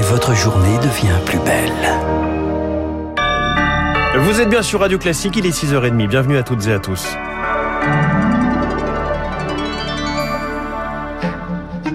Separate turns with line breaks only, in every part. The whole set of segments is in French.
et votre journée devient plus belle.
Vous êtes bien sur Radio Classique, il est 6h30. Bienvenue à toutes et à tous.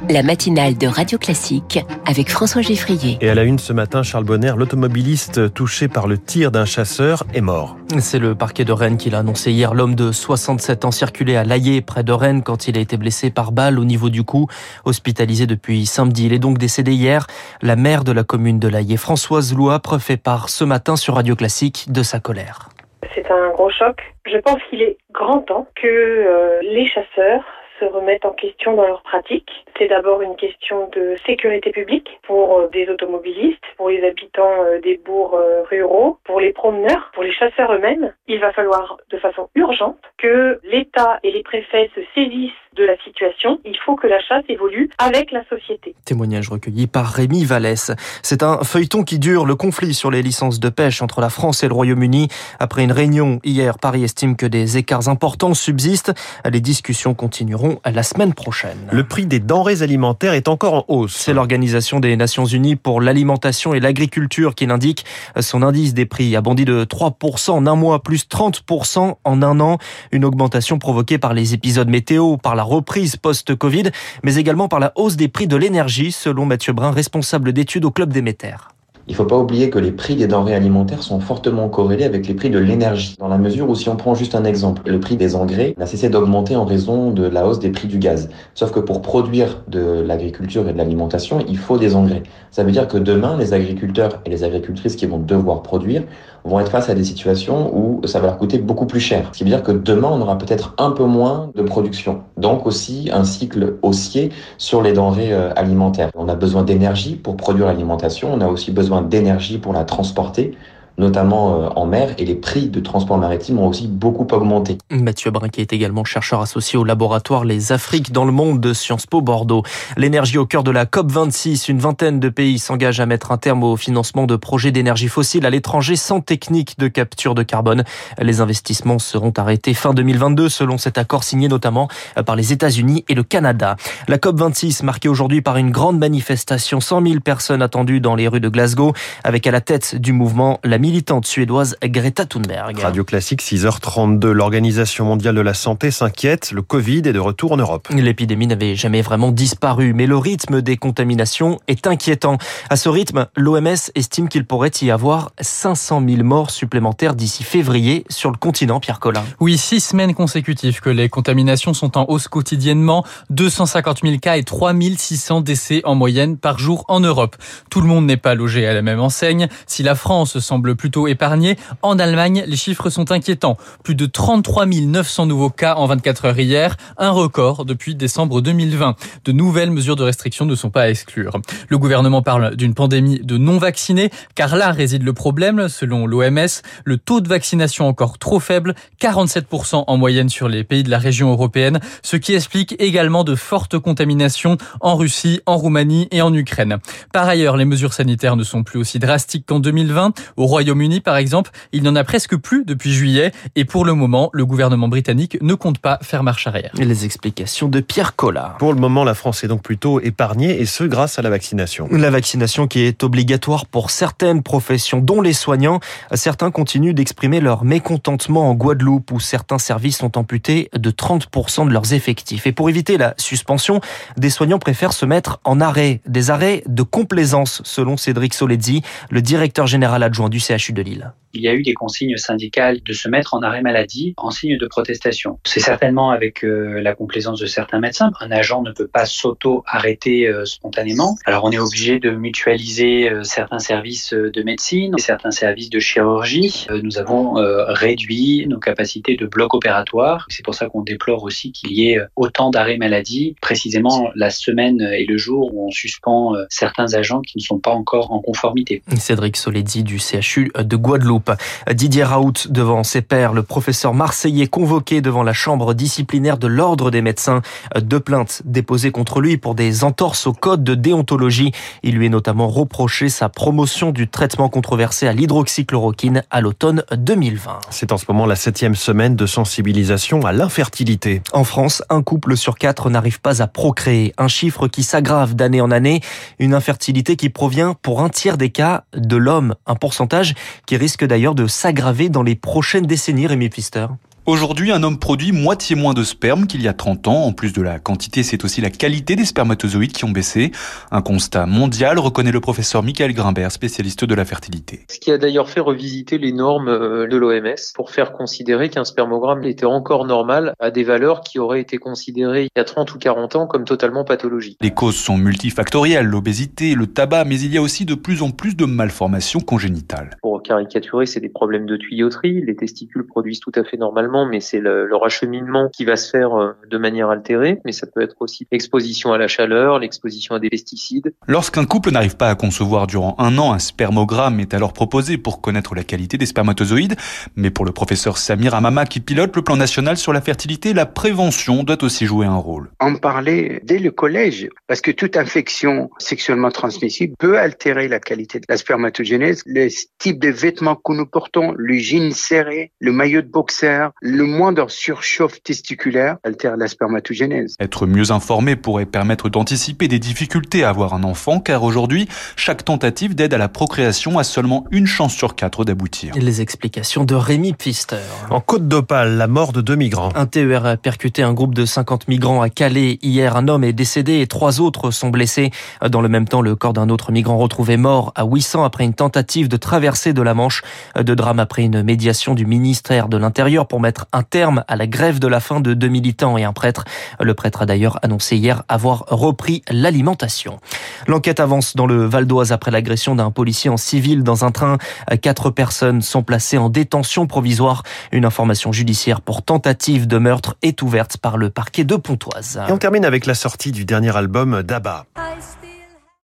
La matinale de Radio Classique avec François Geffrier.
Et à la une ce matin, Charles Bonner, l'automobiliste touché par le tir d'un chasseur, est mort.
C'est le parquet de Rennes qui l'a annoncé hier. L'homme de 67 ans circulait à Laillé, près de Rennes, quand il a été blessé par balle au niveau du cou. Hospitalisé depuis samedi. Il est donc décédé hier. La maire de la commune de Laillé, Françoise Louapre, fait part ce matin sur Radio Classique de sa colère.
C'est un gros choc. Je pense qu'il est grand temps que euh, les chasseurs se remettent en question dans leur pratique. C'est d'abord une question de sécurité publique pour euh, des automobilistes, pour les habitants euh, des bourgs euh, ruraux, pour les promeneurs, pour les chasseurs eux-mêmes. Il va falloir de façon urgente que l'État et les préfets se saisissent de la situation. Il faut que la chasse évolue avec la société.
Témoignage recueilli par Rémi Vallès. C'est un feuilleton qui dure le conflit sur les licences de pêche entre la France et le Royaume-Uni. Après une réunion hier, Paris estime que des écarts importants subsistent. Les discussions continueront la semaine prochaine.
Le prix des denrées alimentaires est encore en hausse.
C'est l'Organisation des Nations Unies pour l'alimentation et l'agriculture qui l'indique. Son indice des prix a bondi de 3% en un mois, plus 30% en un an. Une augmentation provoquée par les épisodes météo, par la reprise post-Covid, mais également par la hausse des prix de l'énergie, selon Mathieu Brun, responsable d'études au Club des Métères.
Il ne faut pas oublier que les prix des denrées alimentaires sont fortement corrélés avec les prix de l'énergie. Dans la mesure où si on prend juste un exemple, le prix des engrais n'a cessé d'augmenter en raison de la hausse des prix du gaz. Sauf que pour produire de l'agriculture et de l'alimentation, il faut des engrais. Ça veut dire que demain, les agriculteurs et les agricultrices qui vont devoir produire vont être face à des situations où ça va leur coûter beaucoup plus cher. Ce qui veut dire que demain, on aura peut-être un peu moins de production. Donc aussi un cycle haussier sur les denrées euh, alimentaires. On a besoin d'énergie pour produire l'alimentation, on a aussi besoin d'énergie pour la transporter notamment euh, en mer, et les prix de transport maritime ont aussi beaucoup augmenté.
Mathieu Brinquet est également chercheur associé au laboratoire Les Afriques dans le monde de Sciences Po Bordeaux. L'énergie au cœur de la COP26, une vingtaine de pays s'engagent à mettre un terme au financement de projets d'énergie fossile à l'étranger sans technique de capture de carbone. Les investissements seront arrêtés fin 2022 selon cet accord signé notamment par les États-Unis et le Canada. La COP26 marquée aujourd'hui par une grande manifestation, 100 000 personnes attendues dans les rues de Glasgow avec à la tête du mouvement la militante suédoise Greta Thunberg.
Radio Classique 6h32. L'Organisation mondiale de la santé s'inquiète. Le Covid est de retour en Europe.
L'épidémie n'avait jamais vraiment disparu, mais le rythme des contaminations est inquiétant. À ce rythme, l'OMS estime qu'il pourrait y avoir 500 000 morts supplémentaires d'ici février sur le continent, Pierre Collin.
Oui, six semaines consécutives que les contaminations sont en hausse quotidiennement. 250 000 cas et 3600 décès en moyenne par jour en Europe. Tout le monde n'est pas logé à la même enseigne. Si la France semble plutôt épargné. En Allemagne, les chiffres sont inquiétants. Plus de 33 900 nouveaux cas en 24 heures hier, un record depuis décembre 2020. De nouvelles mesures de restriction ne sont pas à exclure. Le gouvernement parle d'une pandémie de non-vaccinés, car là réside le problème. Selon l'OMS, le taux de vaccination encore trop faible, 47% en moyenne sur les pays de la région européenne, ce qui explique également de fortes contaminations en Russie, en Roumanie et en Ukraine. Par ailleurs, les mesures sanitaires ne sont plus aussi drastiques qu'en 2020. Au Royaume-Uni, par exemple, il n'y en a presque plus depuis juillet et pour le moment, le gouvernement britannique ne compte pas faire marche arrière.
Les explications de Pierre Collard.
Pour le moment, la France est donc plutôt épargnée et ce grâce à la vaccination.
La vaccination qui est obligatoire pour certaines professions, dont les soignants. Certains continuent d'exprimer leur mécontentement en Guadeloupe où certains services sont amputés de 30% de leurs effectifs. Et pour éviter la suspension, des soignants préfèrent se mettre en arrêt. Des arrêts de complaisance, selon Cédric Soledzi, le directeur général adjoint du CHU de Lille
il y a eu des consignes syndicales de se mettre en arrêt maladie en signe de protestation. C'est certainement avec euh, la complaisance de certains médecins. Un agent ne peut pas s'auto-arrêter euh, spontanément. Alors on est obligé de mutualiser euh, certains services de médecine, certains services de chirurgie. nous avons réduit nos capacités de bloc opératoire. C'est pour ça qu'on déplore aussi qu'il y ait autant d'arrêts maladie, précisément la semaine et le jour où on suspend certains agents qui ne sont pas encore en conformité.
Cédric Soledzi du CHU de Guadeloupe. Didier Raoult devant ses pairs, le professeur marseillais convoqué devant la chambre disciplinaire de l'ordre des médecins. Deux plaintes déposées contre lui pour des entorses au code de déontologie. Il lui est notamment reproché sa promotion du traitement controversé à l'hydroxychloroquine à l'automne 2020.
C'est en ce moment la septième semaine de sensibilisation à l'infertilité.
En France, un couple sur quatre n'arrive pas à procréer. Un chiffre qui s'aggrave d'année en année. Une infertilité qui provient pour un tiers des cas de l'homme. Un pourcentage qui risque d'ailleurs de s'aggraver dans les prochaines décennies, Rémi Pfister?
Aujourd'hui, un homme produit moitié moins de sperme qu'il y a 30 ans. En plus de la quantité, c'est aussi la qualité des spermatozoïdes qui ont baissé. Un constat mondial, reconnaît le professeur Michael Grimbert, spécialiste de la fertilité.
Ce qui a d'ailleurs fait revisiter les normes euh, de l'OMS pour faire considérer qu'un spermogramme était encore normal à des valeurs qui auraient été considérées il y a 30 ou 40 ans comme totalement pathologiques.
Les causes sont multifactorielles, l'obésité, le tabac, mais il y a aussi de plus en plus de malformations congénitales.
Pour caricaturer, c'est des problèmes de tuyauterie. Les testicules produisent tout à fait normalement mais c'est le, leur acheminement qui va se faire euh, de manière altérée. Mais ça peut être aussi l'exposition à la chaleur, l'exposition à des pesticides.
Lorsqu'un couple n'arrive pas à concevoir durant un an, un spermogramme est alors proposé pour connaître la qualité des spermatozoïdes. Mais pour le professeur Samir Amama qui pilote le plan national sur la fertilité, la prévention doit aussi jouer un rôle.
En parler dès le collège, parce que toute infection sexuellement transmissible peut altérer la qualité de la spermatogénèse. Le type de vêtements que nous portons, le jean serré, le maillot de boxeur, le moindre surchauffe testiculaire altère la spermatogénèse.
Être mieux informé pourrait permettre d'anticiper des difficultés à avoir un enfant, car aujourd'hui, chaque tentative d'aide à la procréation a seulement une chance sur quatre d'aboutir.
Les explications de Rémi Pfister.
En Côte d'Opale, la mort de deux migrants.
Un TER a percuté un groupe de 50 migrants à Calais. Hier, un homme est décédé et trois autres sont blessés. Dans le même temps, le corps d'un autre migrant retrouvé mort à 800 après une tentative de traverser de la Manche. De drame après une médiation du ministère de l'Intérieur pour mettre un terme à la grève de la faim de deux militants et un prêtre. Le prêtre a d'ailleurs annoncé hier avoir repris l'alimentation. L'enquête avance dans le Val d'Oise après l'agression d'un policier en civil dans un train. Quatre personnes sont placées en détention provisoire. Une information judiciaire pour tentative de meurtre est ouverte par le parquet de Pontoise.
Et on termine avec la sortie du dernier album d'Abba.